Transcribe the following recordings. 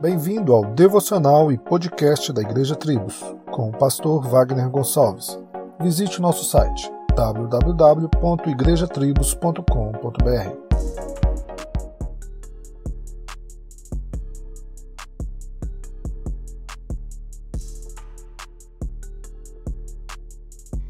Bem-vindo ao devocional e podcast da Igreja Tribos, com o pastor Wagner Gonçalves. Visite nosso site www.igrejatribos.com.br.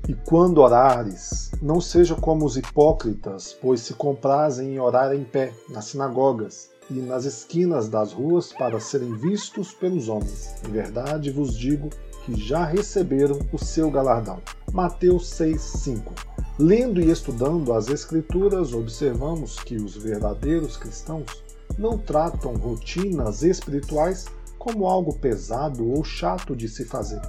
E quando orares, não seja como os hipócritas, pois se comprazem em orar em pé nas sinagogas e nas esquinas das ruas para serem vistos pelos homens. Em verdade vos digo que já receberam o seu galardão. Mateus 6:5. Lendo e estudando as escrituras, observamos que os verdadeiros cristãos não tratam rotinas espirituais como algo pesado ou chato de se fazer,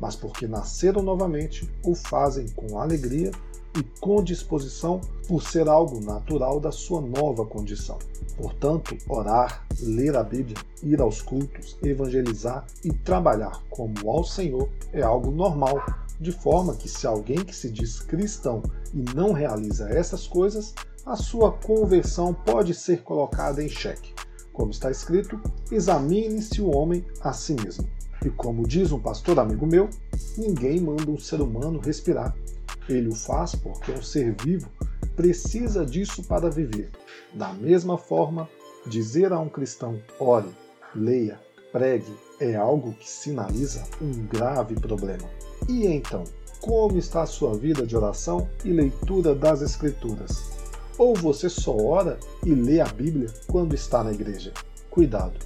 mas porque nasceram novamente, o fazem com alegria e com disposição por ser algo natural da sua nova condição. Portanto, orar, ler a Bíblia, ir aos cultos, evangelizar e trabalhar como ao Senhor é algo normal, de forma que se alguém que se diz cristão e não realiza essas coisas, a sua conversão pode ser colocada em xeque. Como está escrito, examine-se o homem a si mesmo. E como diz um pastor amigo meu, ninguém manda um ser humano respirar. Ele o faz porque um ser vivo precisa disso para viver. Da mesma forma, dizer a um cristão ore, leia, pregue é algo que sinaliza um grave problema. E então, como está a sua vida de oração e leitura das Escrituras? Ou você só ora e lê a Bíblia quando está na igreja? Cuidado,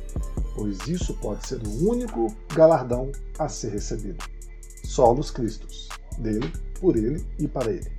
pois isso pode ser o único galardão a ser recebido. Solos Cristos, dele, por ele e para ele.